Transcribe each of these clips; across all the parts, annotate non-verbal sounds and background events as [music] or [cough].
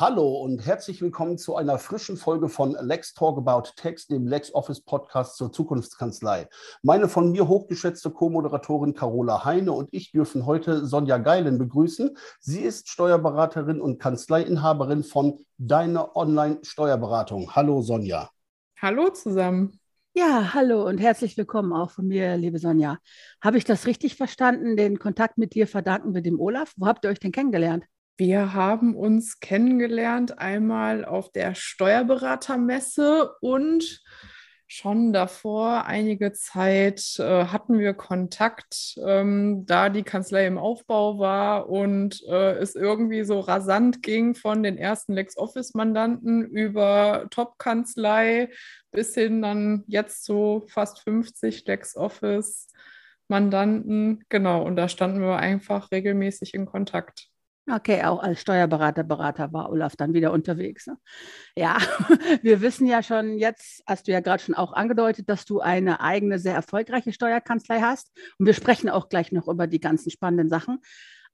Hallo und herzlich willkommen zu einer frischen Folge von Lex Talk About Tax, dem LexOffice Podcast zur Zukunftskanzlei. Meine von mir hochgeschätzte Co-Moderatorin Carola Heine und ich dürfen heute Sonja Geilen begrüßen. Sie ist Steuerberaterin und Kanzleiinhaberin von Deine Online Steuerberatung. Hallo Sonja. Hallo zusammen. Ja, hallo und herzlich willkommen auch von mir, liebe Sonja. Habe ich das richtig verstanden? Den Kontakt mit dir verdanken wir dem Olaf. Wo habt ihr euch denn kennengelernt? Wir haben uns kennengelernt einmal auf der Steuerberatermesse und schon davor einige Zeit äh, hatten wir Kontakt, ähm, da die Kanzlei im Aufbau war und äh, es irgendwie so rasant ging von den ersten LexOffice-Mandanten über Top-Kanzlei bis hin dann jetzt so fast 50 LexOffice-Mandanten. Genau, und da standen wir einfach regelmäßig in Kontakt. Okay, auch als Steuerberater, Berater war Olaf dann wieder unterwegs. Ne? Ja, [laughs] wir wissen ja schon jetzt, hast du ja gerade schon auch angedeutet, dass du eine eigene, sehr erfolgreiche Steuerkanzlei hast. Und wir sprechen auch gleich noch über die ganzen spannenden Sachen.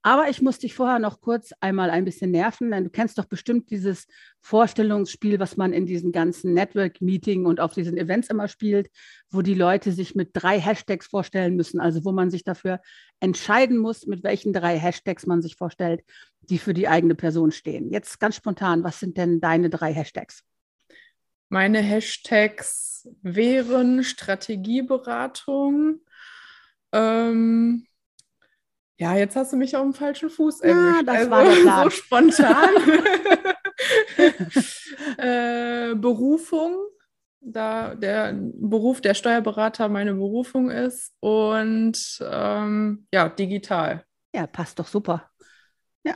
Aber ich muss dich vorher noch kurz einmal ein bisschen nerven, denn du kennst doch bestimmt dieses Vorstellungsspiel, was man in diesen ganzen Network-Meeting und auf diesen Events immer spielt, wo die Leute sich mit drei Hashtags vorstellen müssen, also wo man sich dafür entscheiden muss, mit welchen drei Hashtags man sich vorstellt, die für die eigene Person stehen. Jetzt ganz spontan, was sind denn deine drei Hashtags? Meine Hashtags wären Strategieberatung, ähm, ja, jetzt hast du mich auf dem falschen Fuß erwischt. Ja, das also, war der [laughs] Plan. so spontan. [laughs] äh, Berufung, da der Beruf der Steuerberater meine Berufung ist und ähm, ja, digital. Ja, passt doch super. Ja.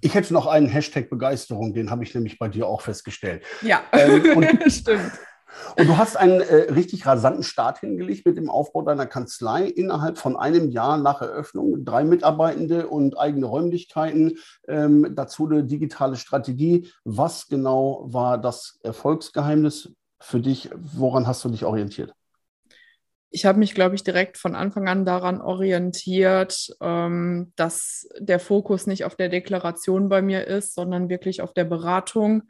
Ich hätte noch einen Hashtag Begeisterung, den habe ich nämlich bei dir auch festgestellt. Ja, ähm, [laughs] stimmt. Und du hast einen äh, richtig rasanten Start hingelegt mit dem Aufbau deiner Kanzlei. Innerhalb von einem Jahr nach Eröffnung drei Mitarbeitende und eigene Räumlichkeiten, ähm, dazu eine digitale Strategie. Was genau war das Erfolgsgeheimnis für dich? Woran hast du dich orientiert? ich habe mich, glaube ich, direkt von Anfang an daran orientiert, ähm, dass der Fokus nicht auf der Deklaration bei mir ist, sondern wirklich auf der Beratung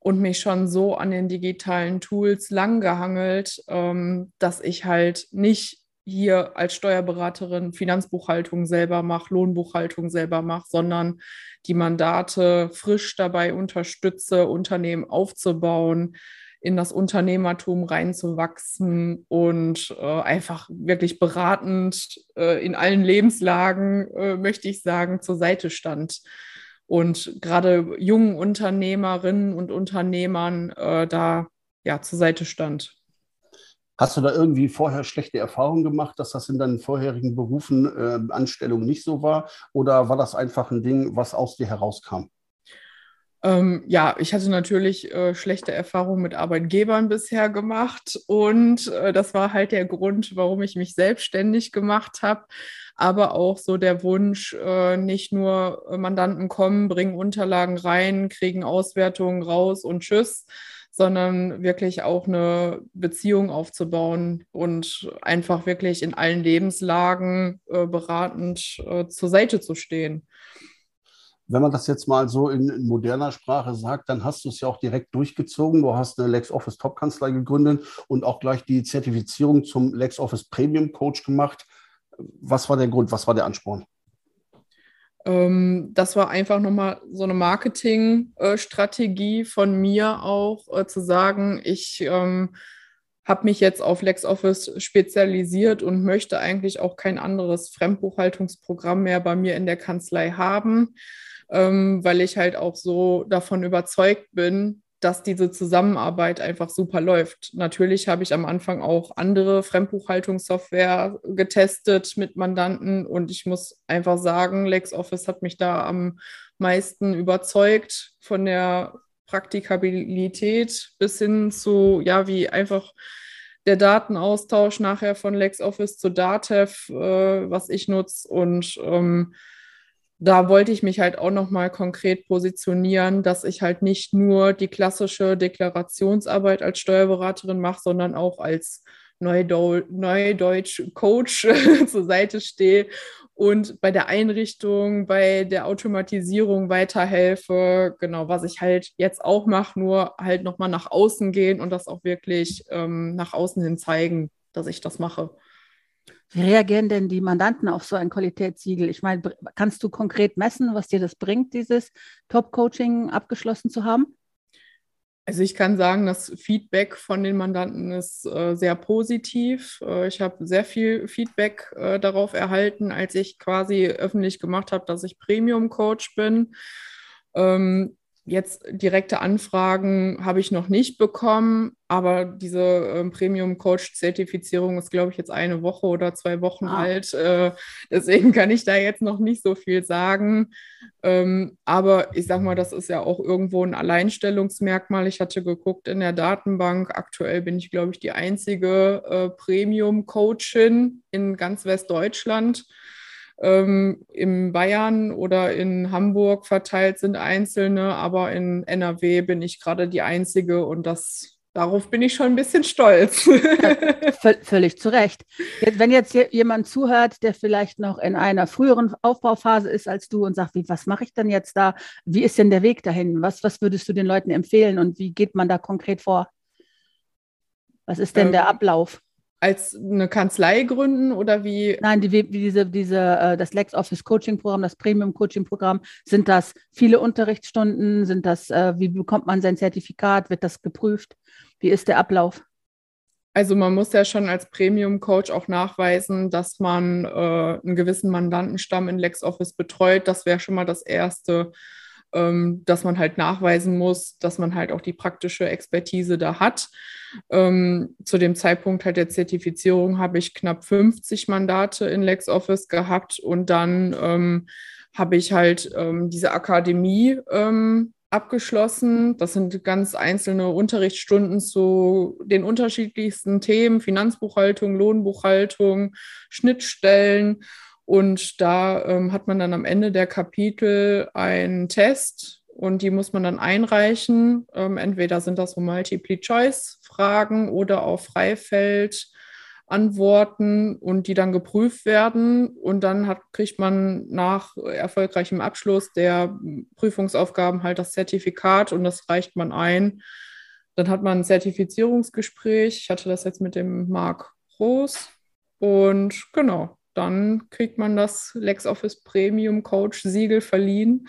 und mich schon so an den digitalen Tools langgehangelt, ähm, dass ich halt nicht hier als Steuerberaterin Finanzbuchhaltung selber mache, Lohnbuchhaltung selber mache, sondern die Mandate frisch dabei unterstütze, Unternehmen aufzubauen, in das Unternehmertum reinzuwachsen und äh, einfach wirklich beratend äh, in allen Lebenslagen, äh, möchte ich sagen, zur Seite stand und gerade jungen Unternehmerinnen und Unternehmern äh, da ja zur Seite stand. Hast du da irgendwie vorher schlechte Erfahrungen gemacht, dass das in deinen vorherigen Berufen, äh, Anstellungen nicht so war? Oder war das einfach ein Ding, was aus dir herauskam? Ähm, ja, ich hatte natürlich äh, schlechte Erfahrungen mit Arbeitgebern bisher gemacht und äh, das war halt der Grund, warum ich mich selbstständig gemacht habe. Aber auch so der Wunsch, äh, nicht nur äh, Mandanten kommen, bringen Unterlagen rein, kriegen Auswertungen raus und tschüss, sondern wirklich auch eine Beziehung aufzubauen und einfach wirklich in allen Lebenslagen äh, beratend äh, zur Seite zu stehen wenn man das jetzt mal so in, moderner Sprache sagt, dann hast du es ja auch direkt durchgezogen. Du hast eine LexOffice Top-Kanzlei gegründet und auch gleich die Zertifizierung zum LexOffice Premium Coach gemacht. Was war der Grund? Was war der Ansporn? Ähm, das war einfach nochmal so eine Marketingstrategie von mir auch, äh, zu sagen, ich ähm, habe mich jetzt auf LexOffice spezialisiert und möchte eigentlich auch kein anderes Fremdbuchhaltungsprogramm mehr bei mir in der Kanzlei haben ähm, weil ich halt auch so davon überzeugt bin, dass diese Zusammenarbeit einfach super läuft. Natürlich habe ich am Anfang auch andere Fremdbuchhaltungssoftware getestet mit Mandanten und ich muss einfach sagen, LexOffice hat mich da am meisten überzeugt von der Praktikabilität bis hin zu, ja, wie einfach der Datenaustausch nachher von LexOffice zu Datev, äh, was ich nutze und ähm, da wollte ich mich halt auch nochmal konkret positionieren, dass ich halt nicht nur die klassische Deklarationsarbeit als Steuerberaterin mache, sondern auch als Neudeutsch Coach [laughs] zur Seite stehe und bei der Einrichtung, bei der Automatisierung weiterhelfe. Genau, was ich halt jetzt auch mache, nur halt nochmal nach außen gehen und das auch wirklich ähm, nach außen hin zeigen, dass ich das mache. Wie reagieren denn die Mandanten auf so ein Qualitätssiegel? Ich meine, kannst du konkret messen, was dir das bringt, dieses Top-Coaching abgeschlossen zu haben? Also ich kann sagen, das Feedback von den Mandanten ist äh, sehr positiv. Äh, ich habe sehr viel Feedback äh, darauf erhalten, als ich quasi öffentlich gemacht habe, dass ich Premium-Coach bin. Ähm, Jetzt direkte Anfragen habe ich noch nicht bekommen, aber diese äh, Premium-Coach-Zertifizierung ist, glaube ich, jetzt eine Woche oder zwei Wochen ah. alt. Äh, deswegen [laughs] kann ich da jetzt noch nicht so viel sagen. Ähm, aber ich sage mal, das ist ja auch irgendwo ein Alleinstellungsmerkmal. Ich hatte geguckt in der Datenbank. Aktuell bin ich, glaube ich, die einzige äh, Premium-Coachin in ganz Westdeutschland ähm, in Bayern oder in Hamburg verteilt sind einzelne, aber in NRW bin ich gerade die Einzige und das Darauf bin ich schon ein bisschen stolz. Ja, völlig zu Recht. Jetzt, wenn jetzt jemand zuhört, der vielleicht noch in einer früheren Aufbauphase ist als du und sagt, wie, was mache ich denn jetzt da? Wie ist denn der Weg dahin? Was, was würdest du den Leuten empfehlen und wie geht man da konkret vor? Was ist denn ähm, der Ablauf? Als eine Kanzlei gründen oder wie? Nein, die, wie diese, diese, äh, das LexOffice Coaching Programm, das Premium Coaching Programm, sind das viele Unterrichtsstunden? Sind das, äh, wie bekommt man sein Zertifikat? Wird das geprüft? Wie ist der Ablauf? Also man muss ja schon als Premium-Coach auch nachweisen, dass man äh, einen gewissen Mandantenstamm in LexOffice betreut. Das wäre schon mal das Erste, ähm, dass man halt nachweisen muss, dass man halt auch die praktische Expertise da hat. Ähm, zu dem Zeitpunkt halt der Zertifizierung habe ich knapp 50 Mandate in LexOffice gehabt und dann ähm, habe ich halt ähm, diese Akademie ähm, abgeschlossen. Das sind ganz einzelne Unterrichtsstunden zu den unterschiedlichsten Themen, Finanzbuchhaltung, Lohnbuchhaltung, Schnittstellen. Und da ähm, hat man dann am Ende der Kapitel einen Test und die muss man dann einreichen. Ähm, entweder sind das so Multiple-Choice-Fragen oder auch Freifeld-Antworten und die dann geprüft werden. Und dann hat, kriegt man nach erfolgreichem Abschluss der Prüfungsaufgaben halt das Zertifikat und das reicht man ein. Dann hat man ein Zertifizierungsgespräch. Ich hatte das jetzt mit dem Marc Roos. Und genau, dann kriegt man das LexOffice Premium Coach Siegel verliehen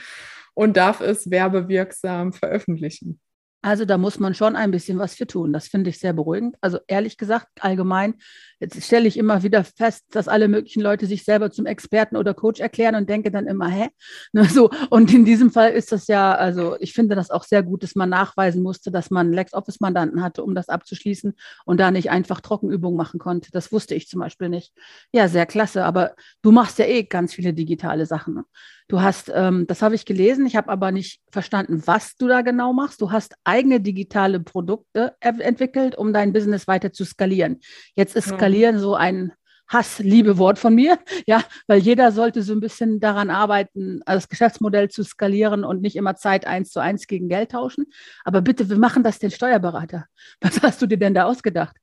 und darf es werbewirksam veröffentlichen. Also da muss man schon ein bisschen was für tun. Das finde ich sehr beruhigend. Also ehrlich gesagt, allgemein, jetzt stelle ich immer wieder fest, dass alle möglichen Leute sich selber zum Experten oder Coach erklären und denke dann immer, hä? [laughs] Ne, so. Und in diesem Fall ist das ja, also ich finde das auch sehr gut, dass man nachweisen musste, dass man LexOffice-Mandanten hatte, um das abzuschließen und da nicht einfach Trockenübungen machen konnte. Das wusste ich zum Beispiel nicht. Ja, sehr klasse. Aber du machst ja eh ganz viele digitale Sachen. Ne? Du hast, ähm, das habe ich gelesen, ich habe aber nicht verstanden, was du da genau machst. Du hast eigene digitale Produkte entwickelt, um dein Business weiter zu skalieren. Jetzt ist Skalieren so ein Hass-Liebe-Wort von mir, [laughs] ja, weil jeder sollte so ein bisschen daran arbeiten, das Geschäftsmodell zu skalieren und nicht immer Zeit eins zu eins gegen Geld tauschen. Aber bitte, wir machen das den Steuerberater. [laughs] Was hast du dir denn da ausgedacht?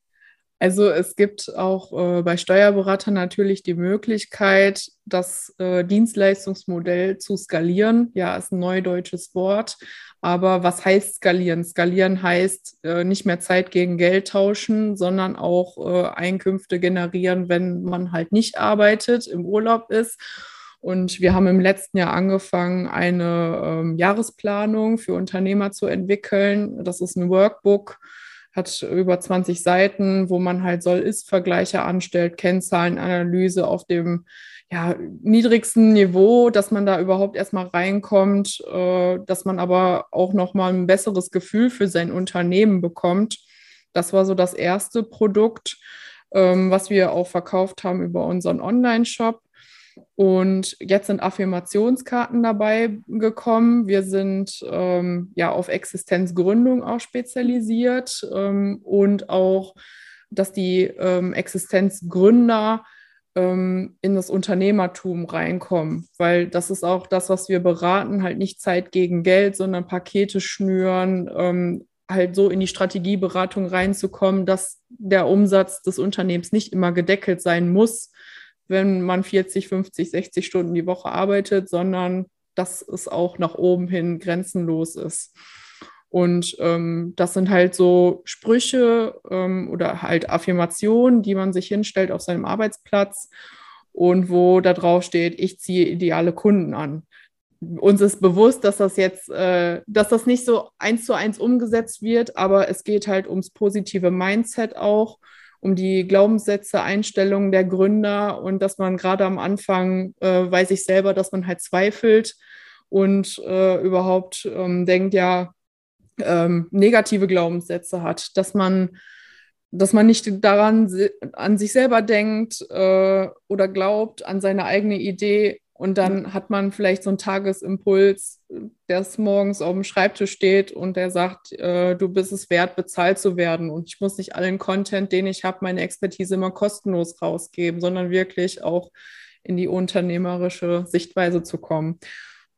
Also es gibt auch äh, bei Steuerberatern natürlich die Möglichkeit, das äh, Dienstleistungsmodell zu skalieren. Ja, ist ein neudeutsches Wort. Aber was heißt skalieren? Skalieren heißt äh, nicht mehr Zeit gegen Geld tauschen, sondern auch äh, Einkünfte generieren, wenn man halt nicht arbeitet, im Urlaub ist. Und wir haben im letzten Jahr angefangen, eine ähm, Jahresplanung für Unternehmer zu entwickeln. Das ist ein Workbook hat über 20 Seiten, wo man halt Soll-Ist-Vergleiche anstellt, Kennzahlenanalyse auf dem ja, niedrigsten Niveau, dass man da überhaupt erstmal reinkommt, äh, dass man aber auch nochmal ein besseres Gefühl für sein Unternehmen bekommt. Das war so das erste Produkt, ähm, was wir auch verkauft haben über unseren Online-Shop. Und jetzt sind Affirmationskarten dabei gekommen. Wir sind ähm, ja auf Existenzgründung auch spezialisiert ähm, und auch, dass die ähm, Existenzgründer ähm, in das Unternehmertum reinkommen, weil das ist auch das, was wir beraten, halt nicht Zeit gegen Geld, sondern Pakete schnüren, ähm, halt so in die Strategieberatung reinzukommen, dass der Umsatz des Unternehmens nicht immer gedeckelt sein muss, wenn man 40, 50, 60 Stunden die Woche arbeitet, sondern dass es auch nach oben hin grenzenlos ist. Und ähm, das sind halt so Sprüche ähm, oder halt Affirmationen, die man sich hinstellt auf seinem Arbeitsplatz und wo da drauf steht, ich ziehe ideale Kunden an. Uns ist bewusst, dass das jetzt, äh, dass das nicht so eins zu eins umgesetzt wird, aber es geht halt ums positive Mindset auch, um die Glaubenssätze, Einstellungen der Gründer und dass man gerade am Anfang äh, weiß ich selber, dass man halt zweifelt und äh, überhaupt ähm, denkt, ja, ähm, negative Glaubenssätze hat, dass man, dass man nicht daran an sich selber denkt äh, oder glaubt, an seine eigene Idee. Und dann hat man vielleicht so einen Tagesimpuls, der morgens auf dem Schreibtisch steht und der sagt, äh, du bist es wert, bezahlt zu werden. Und ich muss nicht allen Content, den ich habe, meine Expertise immer kostenlos rausgeben, sondern wirklich auch in die unternehmerische Sichtweise zu kommen.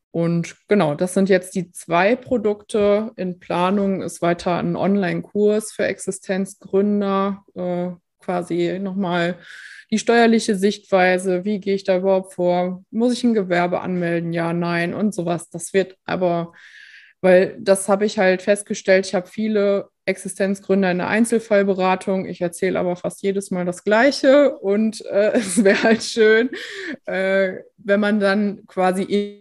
Und genau, das sind jetzt die zwei Produkte. In Planung ist weiter ein Online-Kurs für Existenzgründer, äh, quasi nochmal die steuerliche Sichtweise, wie gehe ich da überhaupt vor, muss ich ein Gewerbe anmelden, ja, nein und sowas. Das wird aber, weil das habe ich halt festgestellt, ich habe viele Existenzgründer in der Einzelfallberatung, ich erzähle aber fast jedes Mal das Gleiche und äh, [laughs] es wäre halt schön, äh, wenn man dann quasi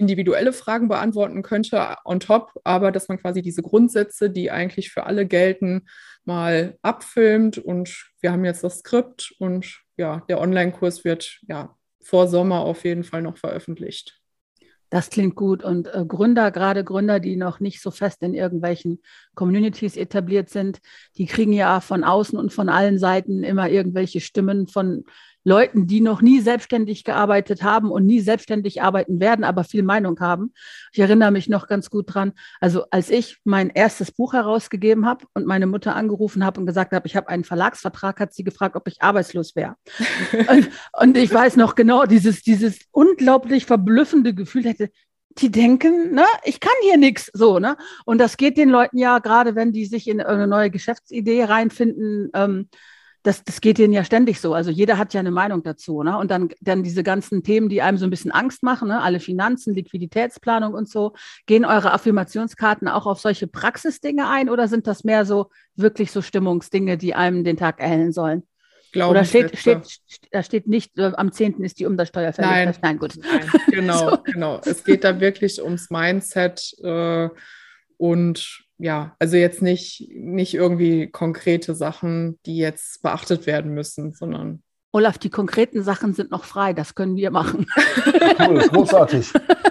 individuelle Fragen beantworten könnte on top, aber dass man quasi diese Grundsätze, die eigentlich für alle gelten, mal abfilmt. Und wir haben jetzt das Skript und ja, der Online-Kurs wird ja vor Sommer auf jeden Fall noch veröffentlicht. Das klingt gut. Und äh, Gründer, gerade Gründer, die noch nicht so fest in irgendwelchen Communities etabliert sind, die kriegen ja von außen und von allen Seiten immer irgendwelche Stimmen von Leuten, die noch nie selbstständig gearbeitet haben und nie selbstständig arbeiten werden, aber viel Meinung haben. Ich erinnere mich noch ganz gut dran, also als ich mein erstes Buch herausgegeben habe und meine Mutter angerufen habe und gesagt habe, ich habe einen Verlagsvertrag, hat sie gefragt, ob ich arbeitslos wäre. [laughs] und, und ich weiß noch genau, dieses, dieses unglaublich verblüffende Gefühl hätte, die denken, ne, ich kann hier nichts so, ne? Und das geht den Leuten ja, gerade wenn die sich in eine neue Geschäftsidee reinfinden, ähm, das, das geht denen ja ständig so. Also jeder hat ja eine Meinung dazu. Ne? Und dann, dann diese ganzen Themen, die einem so ein bisschen Angst machen, ne? alle Finanzen, Liquiditätsplanung und so. Gehen eure Affirmationskarten auch auf solche Praxisdinge ein oder sind das mehr so wirklich so Stimmungsdinge, die einem den Tag erhellen sollen? Oder steht, steht, da steht nicht, äh, am 10. ist die Umsatzsteuer fällig. Nein, Nein gut. Nein, genau, [laughs] so. genau. Es geht da wirklich ums Mindset äh, und ja, also jetzt nicht, nicht irgendwie konkrete Sachen, die jetzt beachtet werden müssen, sondern. Olaf, die konkreten Sachen sind noch frei, das können wir machen. Cool, großartig. [laughs]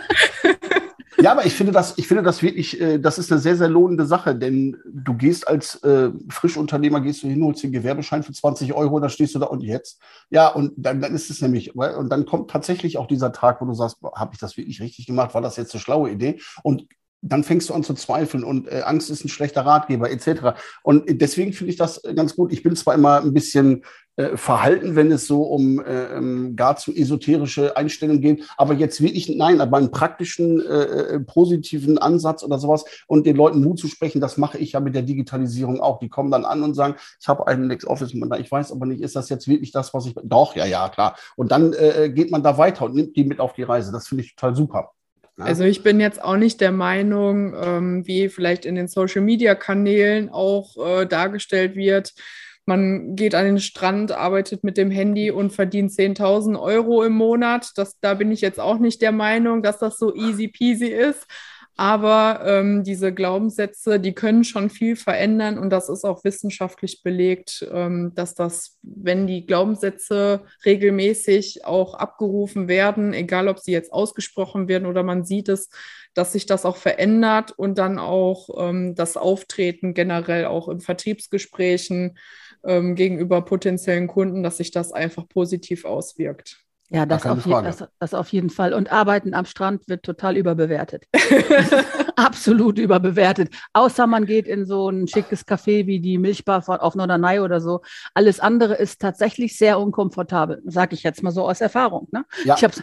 Ja, aber ich finde das, ich finde das wirklich, äh, das ist eine sehr, sehr lohnende Sache, denn du gehst als äh, Frischenunternehmer, gehst du hin, holst den Gewerbeschein für 20 Euro, dann stehst du da und jetzt. Ja, und dann, dann ist es nämlich, und dann kommt tatsächlich auch dieser Tag, wo du sagst, habe ich das wirklich richtig gemacht? War das jetzt eine schlaue Idee? Und dann fängst du an zu zweifeln und äh, Angst ist ein schlechter Ratgeber etc. Und deswegen finde ich das ganz gut. Ich bin zwar immer ein bisschen äh, verhalten, wenn es so um äh, ähm, gar zu esoterische Einstellungen geht, aber jetzt wirklich nein, aber einen praktischen, äh, äh, positiven Ansatz oder sowas und den Leuten Mut zu sprechen, das mache ich ja mit der Digitalisierung auch. Die kommen dann an und sagen, ich habe einen LexOffice, ich weiß aber nicht, ist das jetzt wirklich das, was ich. Doch, ja, ja, klar. Und dann äh, geht man da weiter und nimmt die mit auf die Reise. Das finde ich total super. Also ich bin jetzt auch nicht der Meinung, ähm, wie vielleicht in den Social-Media-Kanälen auch äh, dargestellt wird, man geht an den Strand, arbeitet mit dem Handy und verdient 10.000 Euro im Monat. Das, da bin ich jetzt auch nicht der Meinung, dass das so easy peasy ist. Aber ähm, diese Glaubenssätze, die können schon viel verändern und das ist auch wissenschaftlich belegt, ähm, dass das, wenn die Glaubenssätze regelmäßig auch abgerufen werden, egal ob sie jetzt ausgesprochen werden oder man sieht es, dass sich das auch verändert und dann auch ähm, das Auftreten generell auch in Vertriebsgesprächen ähm, gegenüber potenziellen Kunden, dass sich das einfach positiv auswirkt. Ja, das auf, je, das, das auf, jeden Fall. Und Arbeiten am Strand wird total überbewertet. [laughs] [laughs] Absolut überbewertet. Außer man geht in so ein schickes Café wie die Milchbar auf Norderney oder so. Alles andere ist tatsächlich sehr unkomfortabel, sage ich jetzt mal so aus Erfahrung. Ne? Ja. Ich habe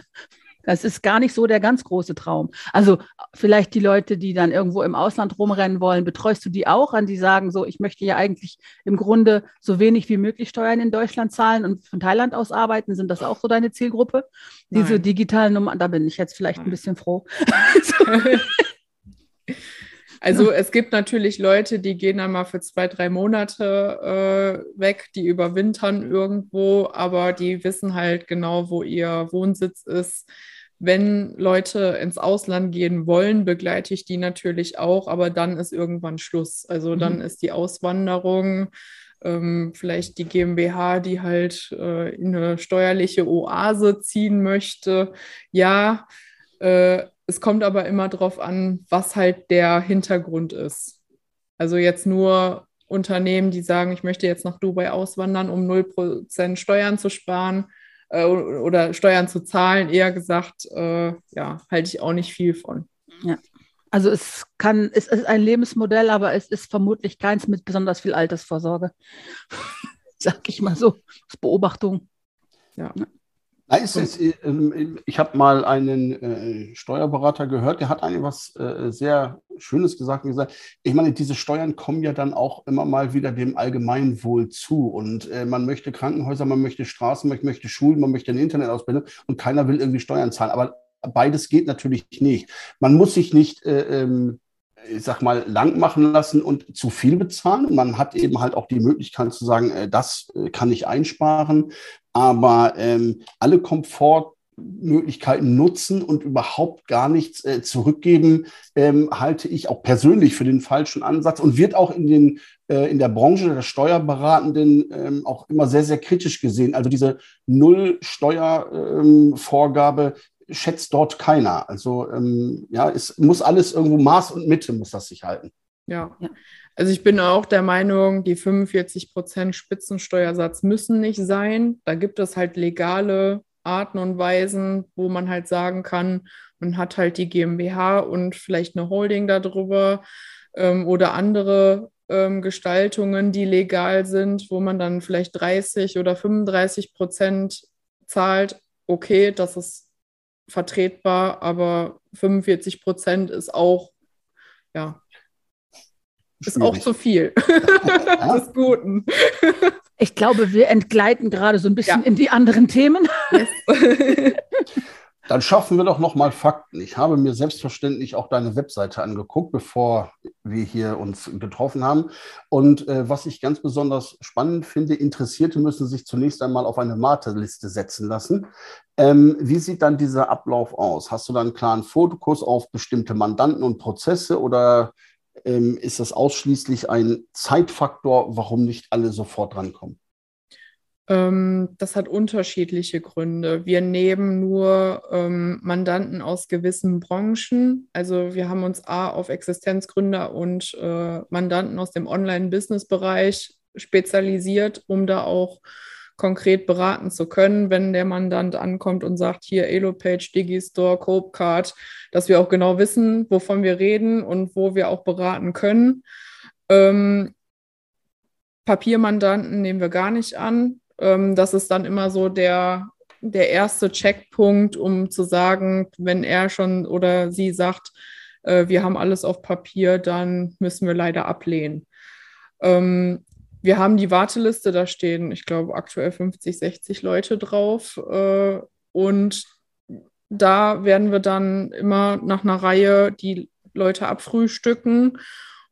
das ist gar nicht so der ganz große Traum. Also vielleicht die Leute, die dann irgendwo im Ausland rumrennen wollen, betreust du die auch an, die sagen so, ich möchte ja eigentlich im Grunde so wenig wie möglich Steuern in Deutschland zahlen und von Thailand aus arbeiten. Sind das auch so deine Zielgruppe? Nein. Diese digitalen Nummern, da bin ich jetzt vielleicht Nein. ein bisschen froh. [laughs] Also es gibt natürlich Leute, die gehen einmal für zwei, drei Monate äh, weg, die überwintern irgendwo, aber die wissen halt genau, wo ihr Wohnsitz ist wenn Leute ins Ausland gehen wollen, begleite ich die natürlich auch, aber dann ist irgendwann Schluss. Also dann mhm. ist die Auswanderung, ähm, vielleicht die GmbH, die halt äh, in eine steuerliche Oase ziehen möchte. Ja, äh, es kommt aber immer darauf an, was halt der Hintergrund ist. Also jetzt nur Unternehmen, die sagen, ich möchte jetzt nach Dubai auswandern, um 0% Steuern zu sparen äh, oder Steuern zu zahlen, eher gesagt, äh, ja, halte ich auch nicht viel von. Ja. Also es kann, es ist ein Lebensmodell, aber es ist vermutlich keins mit besonders viel Altersvorsorge. [laughs] Sag ich mal so, aus Beobachtung. Ja. Nein, es ist, ähm, ich habe mal einen äh, Steuerberater gehört, der hat eigentlich was äh, sehr Schönes gesagt und gesagt, ich meine, diese Steuern kommen ja dann auch immer mal wieder dem Allgemeinwohl zu. Und äh, man möchte Krankenhäuser, man möchte Straßen, man möchte Schulen, man möchte eine Internetausbildung und keiner will irgendwie Steuern zahlen. Aber beides geht natürlich nicht. Man muss sich nicht ähm, ich sag mal, lang machen lassen und zu viel bezahlen. Man hat eben halt auch die Möglichkeit zu sagen, das kann ich einsparen aber ähm, alle Komfortmöglichkeiten nutzen und überhaupt gar nichts äh, zurückgeben, ähm, halte ich auch persönlich für den falschen Ansatz und wird auch in, den, äh, in der Branche der Steuerberatenden ähm, auch immer sehr, sehr kritisch gesehen. Also diese Null-Steuervorgabe ähm, schätzt dort keiner. Also ähm, ja, es muss alles irgendwo Maß und Mitte muss das sich halten. Ja. ja. Also ich bin auch der Meinung, die 45 Prozent Spitzensteuersatz müssen nicht sein. Da gibt es halt legale Arten und Weisen, wo man halt sagen kann, man hat halt die GmbH und vielleicht eine Holding darüber ähm, oder andere ähm, Gestaltungen, die legal sind, wo man dann vielleicht 30 oder 35 Prozent zahlt. Okay, das ist vertretbar, aber 45 Prozent ist auch ja, ist auch zu viel [laughs] des Guten. Ich glaube, wir entgleiten gerade so ein bisschen ja. in die anderen Themen. Yes. [laughs] Dann schaffen wir doch noch mal Fakten. Ich habe mir selbstverständlich auch deine Webseite angeguckt, bevor wir hier uns getroffen haben. Und äh, was ich ganz besonders spannend finde, Interessierte müssen sich zunächst einmal auf eine Warteliste setzen lassen. Ähm, wie sieht dann dieser Ablauf aus? Hast du dann einen klaren Fokus auf bestimmte Mandanten und Prozesse oder ähm, ist das ausschließlich ein Zeitfaktor, warum nicht alle sofort rankommen? Ähm, das hat unterschiedliche Gründe. Wir nehmen nur ähm, Mandanten aus gewissen Branchen. Also wir haben uns A auf Existenzgründer und äh, Mandanten aus dem Online-Business-Bereich spezialisiert, um da auch konkret beraten zu können, wenn der Mandant ankommt und sagt, hier Elopage, Digistore, Copecard, dass wir auch genau wissen, wovon wir reden und wo wir auch beraten können. Ähm, Papiermandanten nehmen wir gar nicht an. Ähm, das ist dann immer so der, der erste Checkpunkt, um zu sagen, wenn er schon oder sie sagt, äh, wir haben alles auf Papier, dann müssen wir leider ablehnen. Ähm, wir haben die Warteliste, da stehen, ich glaube, aktuell 50, 60 Leute drauf. Äh, und da werden wir dann immer nach einer Reihe die Leute abfrühstücken.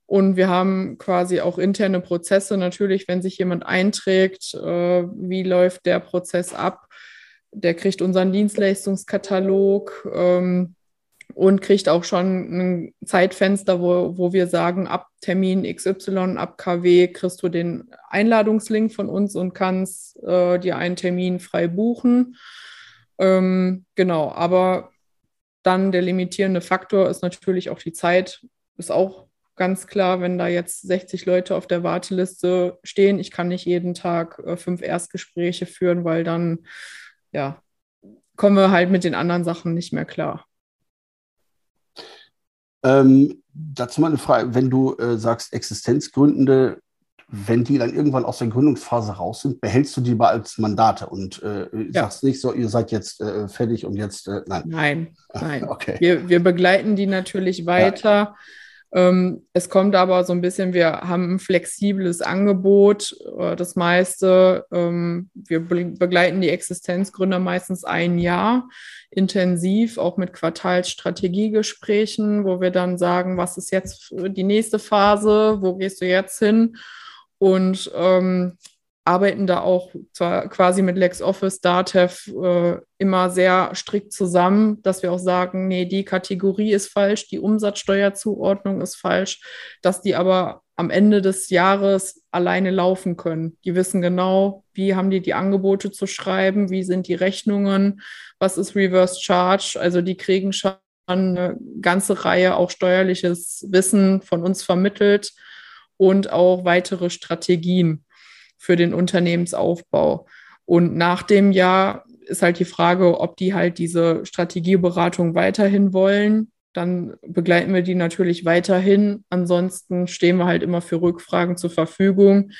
Und wir haben quasi auch interne Prozesse. Natürlich, wenn sich jemand einträgt, äh, wie läuft der Prozess ab? Der kriegt unseren Dienstleistungskatalog. Ähm, und kriegt auch schon ein Zeitfenster, wo, wo wir sagen, ab Termin XY, ab KW kriegst du den Einladungslink von uns und kannst äh, dir einen Termin frei buchen. Ähm, genau, aber dann der limitierende Faktor ist natürlich auch die Zeit. Ist auch ganz klar, wenn da jetzt 60 Leute auf der Warteliste stehen, ich kann nicht jeden Tag äh, fünf Erstgespräche führen, weil dann ja kommen wir halt mit den anderen Sachen nicht mehr klar. Ähm, dazu mal eine Frage, wenn du äh, sagst Existenzgründende, wenn die dann irgendwann aus der Gründungsphase raus sind, behältst du die mal als Mandate und äh, ja. sagst nicht so, ihr seid jetzt äh, fertig und jetzt, äh, nein. Nein, [laughs] nein. okay. Wir, wir begleiten die natürlich weiter. Ja. Ähm, es kommt aber so ein bisschen, wir haben ein flexibles Angebot. Äh, das meiste, ähm, wir begleiten die Existenzgründer meistens ein Jahr intensiv, auch mit Quartalsstrategiegesprächen, wo wir dann sagen, was ist jetzt die nächste Phase, wo gehst du jetzt hin? Und ähm, arbeiten da auch zwar quasi mit LexOffice, Datev äh, immer sehr strikt zusammen, dass wir auch sagen, nee, die Kategorie ist falsch, die Umsatzsteuerzuordnung ist falsch, dass die aber am Ende des Jahres alleine laufen können. Die wissen genau, wie haben die die Angebote zu schreiben, wie sind die Rechnungen, was ist Reverse Charge, also die kriegen schon eine ganze Reihe auch steuerliches Wissen von uns vermittelt und auch weitere Strategien für den Unternehmensaufbau. Und nach dem Jahr ist halt die Frage, ob die halt diese Strategieberatung weiterhin wollen. Dann begleiten wir die natürlich weiterhin. Ansonsten stehen wir halt immer für Rückfragen zur Verfügung.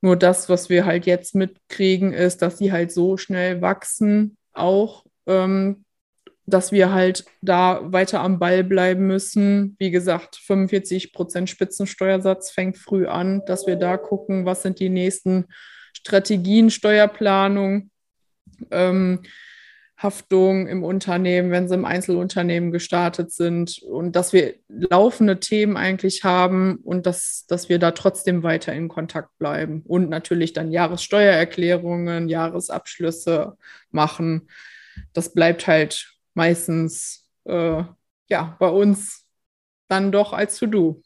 Nur das, was wir halt jetzt mitkriegen, ist, dass sie halt so schnell wachsen, auch ähm, dass wir halt da weiter am Ball bleiben müssen. Wie gesagt, 45 Prozent Spitzensteuersatz fängt früh an, dass wir da gucken, was sind die nächsten Strategien, Steuerplanung, ähm, Haftung im Unternehmen, wenn sie im Einzelunternehmen gestartet sind und dass wir laufende Themen eigentlich haben und dass, dass wir da trotzdem weiter in Kontakt bleiben und natürlich dann Jahressteuererklärungen, Jahresabschlüsse machen. Das bleibt halt meistens äh, ja bei uns dann doch als To-Do.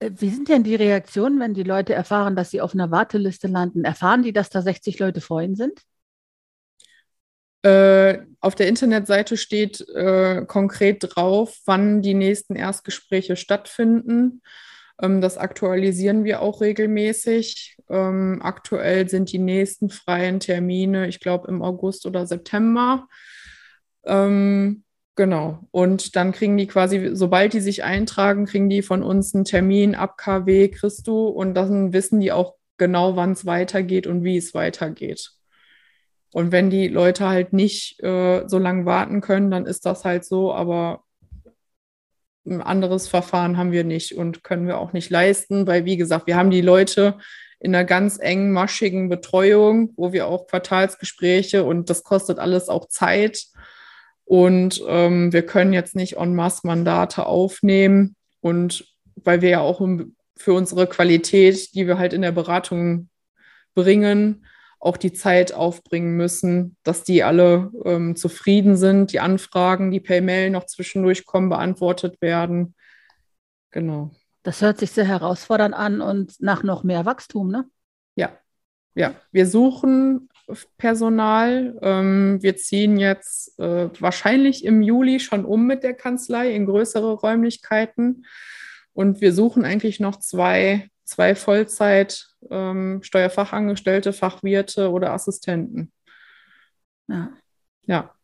Äh, wie sind denn die Reaktionen, wenn die Leute erfahren, dass sie auf einer Warteliste landen? Erfahren die, dass da 60 Leute vor ihnen sind? Äh, auf der Internetseite steht äh, konkret drauf, wann die nächsten Erstgespräche stattfinden. Ähm, das aktualisieren wir auch regelmäßig. Ähm, aktuell sind die nächsten freien Termine, ich glaube, im August oder September. Ähm, genau. Und dann kriegen die quasi, sobald die sich eintragen, kriegen die von uns einen Termin ab KW Christo und dann wissen die auch genau, wann es weitergeht und wie es weitergeht. Und wenn die Leute halt nicht äh, so lange warten können, dann ist das halt so. Aber ein anderes Verfahren haben wir nicht und können wir auch nicht leisten, weil, wie gesagt, wir haben die Leute in einer ganz engen, maschigen Betreuung, wo wir auch Quartalsgespräche und das kostet alles auch Zeit. Und ähm, wir können jetzt nicht en masse Mandate aufnehmen. Und weil wir ja auch für unsere Qualität, die wir halt in der Beratung bringen, auch die Zeit aufbringen müssen, dass die alle ähm, zufrieden sind, die Anfragen, die per Mail noch zwischendurch kommen, beantwortet werden. Genau. Das hört sich sehr herausfordernd an und nach noch mehr Wachstum, ne? Ja, ja. Wir suchen Personal. Ähm, wir ziehen jetzt äh, wahrscheinlich im Juli schon um mit der Kanzlei in größere Räumlichkeiten. Und wir suchen eigentlich noch zwei zwei Vollzeit ähm, Steuerfachangestellte, Fachwirte oder Assistenten. Ja. Ja.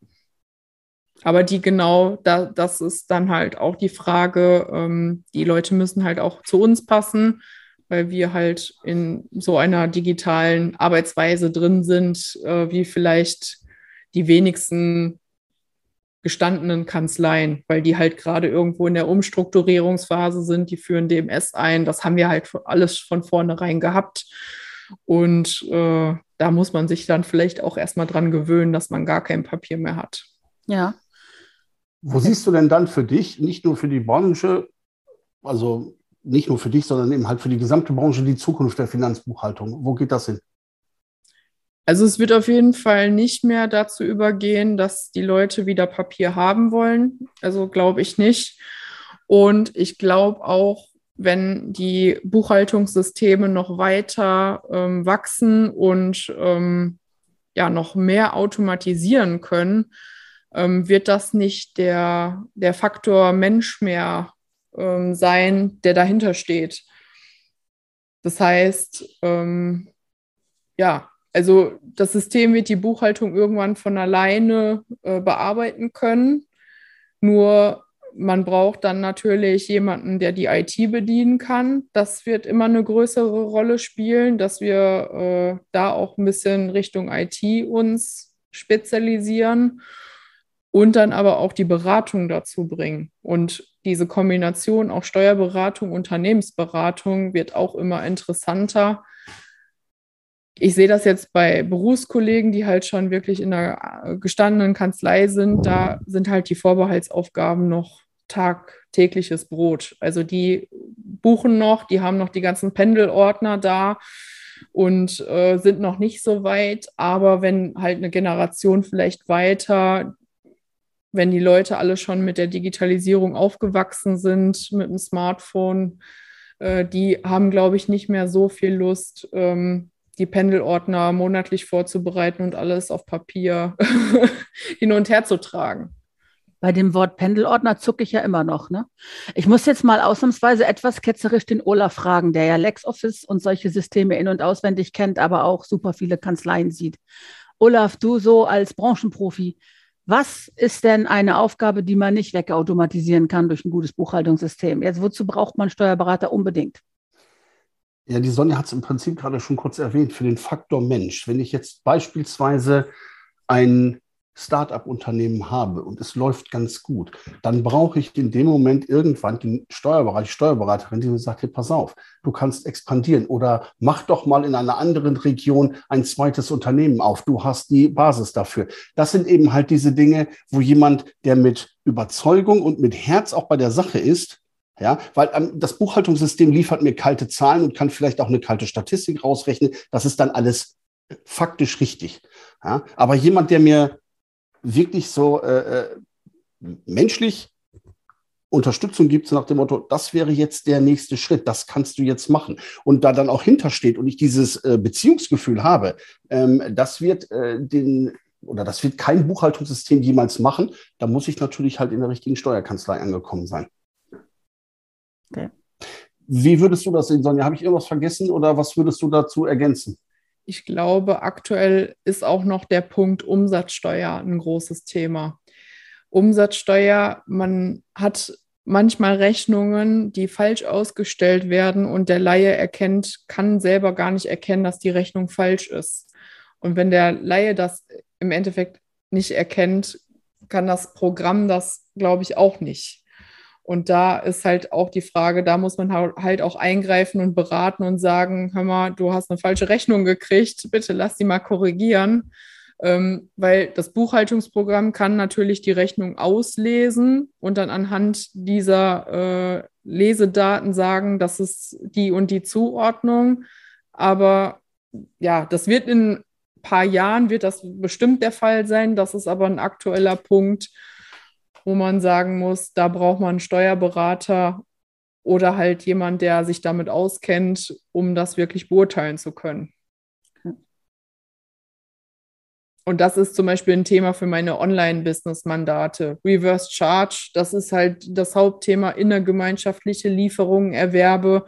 Aber die genau, da, das ist dann halt auch die Frage, ähm, die Leute müssen halt auch zu uns passen, weil wir halt in so einer digitalen Arbeitsweise drin sind, äh, wie vielleicht die wenigsten gestandenen Kanzleien, weil die halt gerade irgendwo in der Umstrukturierungsphase sind, die führen DMS ein. Das haben wir halt alles von vornherein gehabt. Und äh, da muss man sich dann vielleicht auch erstmal dran gewöhnen, dass man gar kein Papier mehr hat. Ja. Wo siehst du denn dann für dich, nicht nur für die Branche, also nicht nur für dich, sondern eben halt für die gesamte Branche, die Zukunft der Finanzbuchhaltung? Wo geht das hin? Also es wird auf jeden Fall nicht mehr dazu übergehen, dass die Leute wieder Papier haben wollen. Also glaube ich nicht. Und ich glaube auch, wenn die Buchhaltungssysteme noch weiter ähm, wachsen und ähm, ja noch mehr automatisieren können, ähm, wird das nicht der, der Faktor Mensch mehr ähm, sein, der dahinter steht. Das heißt, ähm, ja, also das System wird die Buchhaltung irgendwann von alleine äh, bearbeiten können. Nur man braucht dann natürlich jemanden, der die IT bedienen kann. Das wird immer eine größere Rolle spielen, dass wir äh, da auch ein bisschen Richtung IT uns spezialisieren und dann aber auch die Beratung dazu bringen. Und diese Kombination auch Steuerberatung, Unternehmensberatung wird auch immer interessanter. Ich sehe das jetzt bei Berufskollegen, die halt schon wirklich in einer gestandenen Kanzlei sind. Da sind halt die Vorbehaltsaufgaben noch tagtägliches Brot. Also die buchen noch, die haben noch die ganzen Pendelordner da und äh, sind noch nicht so weit. Aber wenn halt eine Generation vielleicht weiter wenn die Leute alle schon mit der Digitalisierung aufgewachsen sind, mit dem Smartphone, äh, die haben, glaube ich, nicht mehr so viel Lust, ähm, die Pendelordner monatlich vorzubereiten und alles auf Papier [laughs] hin und her zu tragen. Bei dem Wort Pendelordner zucke ich ja immer noch. Ne? Ich muss jetzt mal ausnahmsweise etwas ketzerisch den Olaf fragen, der ja LexOffice und solche Systeme in- und auswendig kennt, aber auch super viele Kanzleien sieht. Olaf, du so als Branchenprofi, was ist denn eine Aufgabe, die man nicht wegautomatisieren kann durch ein gutes Buchhaltungssystem? Jetzt, wozu braucht man Steuerberater unbedingt? Ja, die Sonja hat es im Prinzip gerade schon kurz erwähnt, für den Faktor Mensch. Wenn ich jetzt beispielsweise ein Start-up-Unternehmen habe und es läuft ganz gut, dann brauche ich in dem Moment irgendwann den Steuerberater, die Steuerberaterin, die mir sagt, hey, pass auf, du kannst expandieren oder mach doch mal in einer anderen Region ein zweites Unternehmen auf. Du hast die Basis dafür. Das sind eben halt diese Dinge, wo jemand, der mit Überzeugung und mit Herz auch bei der Sache ist, ja, weil ähm, das Buchhaltungssystem liefert mir kalte Zahlen und kann vielleicht auch eine kalte Statistik rausrechnen. Das ist dann alles faktisch richtig. Ja, aber jemand, der mir wirklich so äh, äh, menschlich Unterstützung gibt, so nach dem Motto, das wäre jetzt der nächste Schritt, das kannst du jetzt machen. Und da dann auch hintersteht und ich dieses äh, Beziehungsgefühl habe, ähm, das wird äh, den oder das wird kein Buchhaltungssystem jemals machen. Da muss ich natürlich halt in der richtigen Steuerkanzlei angekommen sein. Okay. Wie würdest du das sehen, Sonja? Habe ich irgendwas vergessen oder was würdest du dazu ergänzen? ich glaube, aktuell ist auch noch der Punkt Umsatzsteuer ein großes Thema. Umsatzsteuer, man hat manchmal Rechnungen, die falsch ausgestellt werden und der Laie erkennt, kann selber gar nicht erkennen, dass die Rechnung falsch ist. Und wenn der Laie das im Endeffekt nicht erkennt, kann das Programm das, glaube ich, auch nicht. Und da ist halt auch die Frage, da muss man halt auch eingreifen und beraten und sagen, hör mal, du hast eine falsche Rechnung gekriegt, bitte lass die mal korrigieren. Ähm, weil das Buchhaltungsprogramm kann natürlich die Rechnung auslesen und dann anhand dieser äh, Lesedaten sagen, das ist die und die Zuordnung. Aber ja, das wird in ein paar Jahren, wird das bestimmt der Fall sein. Das ist aber ein aktueller Punkt, wo man sagen muss, da braucht man einen Steuerberater oder halt jemand, der sich damit auskennt, um das wirklich beurteilen zu können. Und das ist zum Beispiel ein Thema für meine Online-Business-Mandate. Reverse Charge, das ist halt das Hauptthema innergemeinschaftliche Lieferungen, Erwerbe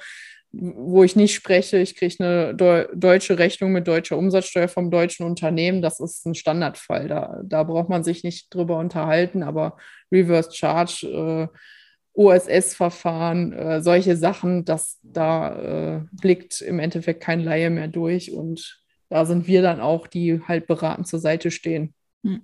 wo ich nicht spreche, ich kriege eine Deu deutsche Rechnung mit deutscher Umsatzsteuer vom deutschen Unternehmen. Das ist ein Standardfall. Da, da braucht man sich nicht drüber unterhalten, aber Reverse Charge, äh, OSS-Verfahren, äh, solche Sachen, das, da äh, blickt im Endeffekt kein Laie mehr durch. Und da sind wir dann auch, die halt beratend zur Seite stehen. Hm.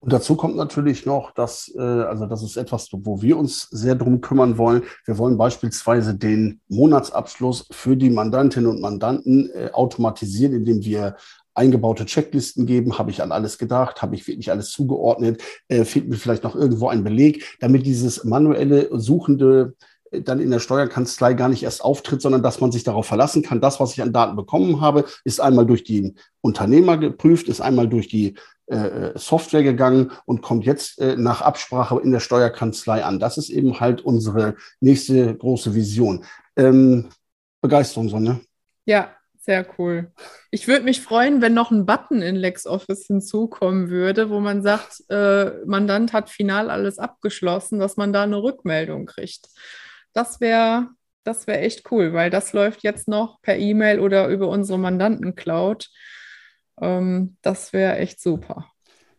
Und dazu kommt natürlich noch, dass, äh, also das ist etwas, wo wir uns sehr drum kümmern wollen. Wir wollen beispielsweise den Monatsabschluss für die Mandantinnen und Mandanten äh, automatisieren, indem wir eingebaute Checklisten geben. Habe ich an alles gedacht? Habe ich wirklich alles zugeordnet? Äh, fehlt mir vielleicht noch irgendwo ein Beleg, damit dieses manuelle, suchende äh, dann in der Steuerkanzlei gar nicht erst auftritt, sondern dass man sich darauf verlassen kann. Das, was ich an Daten bekommen habe, ist einmal durch den Unternehmer geprüft, ist einmal durch die äh, Software gegangen und kommt jetzt äh, nach Absprache in der Steuerkanzlei an. Das ist eben halt unsere nächste große Vision. Ähm, Begeisterung, Sonne. Ja, sehr cool. Ich würde mich freuen, wenn noch ein Button in LexOffice hinzukommen würde, wo man sagt, äh, Mandant hat final alles abgeschlossen, dass man da eine Rückmeldung kriegt. Das wäre das wäre echt cool, weil das läuft jetzt noch per E-Mail oder über unsere Mandanten-Cloud. Ähm, das wäre echt super.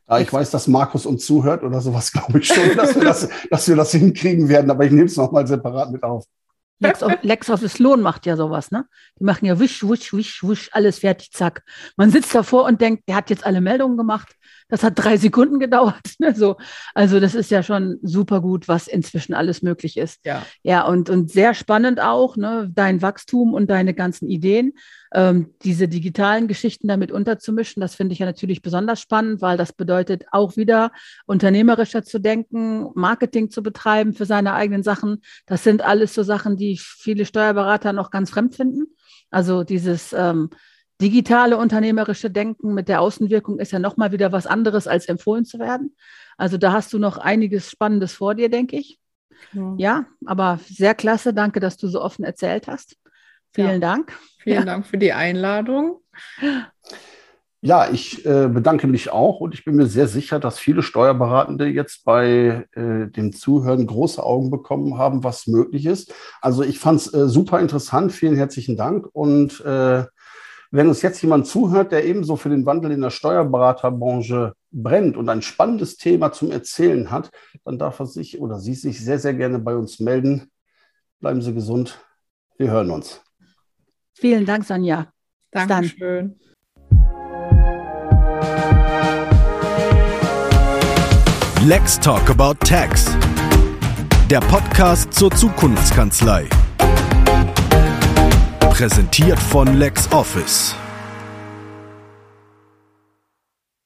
Ja, ich weiß, dass Markus uns zuhört oder sowas, [laughs] glaube ich schon, dass wir das, dass wir das hinkriegen werden, aber ich nehme es nochmal separat mit auf. LexOffice Lohn macht ja sowas, ne? Die machen ja wisch, wisch, wisch, wisch, alles fertig, zack. Man sitzt davor und denkt, der hat jetzt alle Meldungen gemacht. Das hat drei Sekunden gedauert. [laughs] Ne? So, also das ist ja schon super gut, was inzwischen alles möglich ist. Ja, ja und, und sehr spannend auch, ne? dein Wachstum und deine ganzen Ideen. Ähm, diese digitalen Geschichten damit unterzumischen, das finde ich ja natürlich besonders spannend, weil das bedeutet auch wieder unternehmerischer zu denken, Marketing zu betreiben für seine eigenen Sachen. Das sind alles so Sachen, die viele Steuerberater noch ganz fremd finden. Also dieses ähm, digitale unternehmerische Denken mit der Außenwirkung ist ja nochmal wieder was anderes, als empfohlen zu werden. Also da hast du noch einiges Spannendes vor dir, denke ich. Ja. ja, aber sehr klasse. Danke, dass du so offen erzählt hast. Vielen ja. Dank. Vielen ja. Dank für die Einladung. Ja, ich äh, bedanke mich auch und ich bin mir sehr sicher, dass viele Steuerberatende jetzt bei äh, dem Zuhören große Augen bekommen haben, was möglich ist. Also ich fand es äh, super interessant. Vielen herzlichen Dank und äh, wenn uns jetzt jemand zuhört, der ebenso für den Wandel in der Steuerberaterbranche brennt und ein spannendes Thema zum Erzählen hat, dann darf er sich oder sie sich sehr, sehr gerne bei uns melden. Bleiben Sie gesund. Wir hören uns. Vielen Dank, Sonja. Dankeschön. Let's Talk About Tax. Der Podcast zur Zukunftskanzlei. Präsentiert von LexOffice.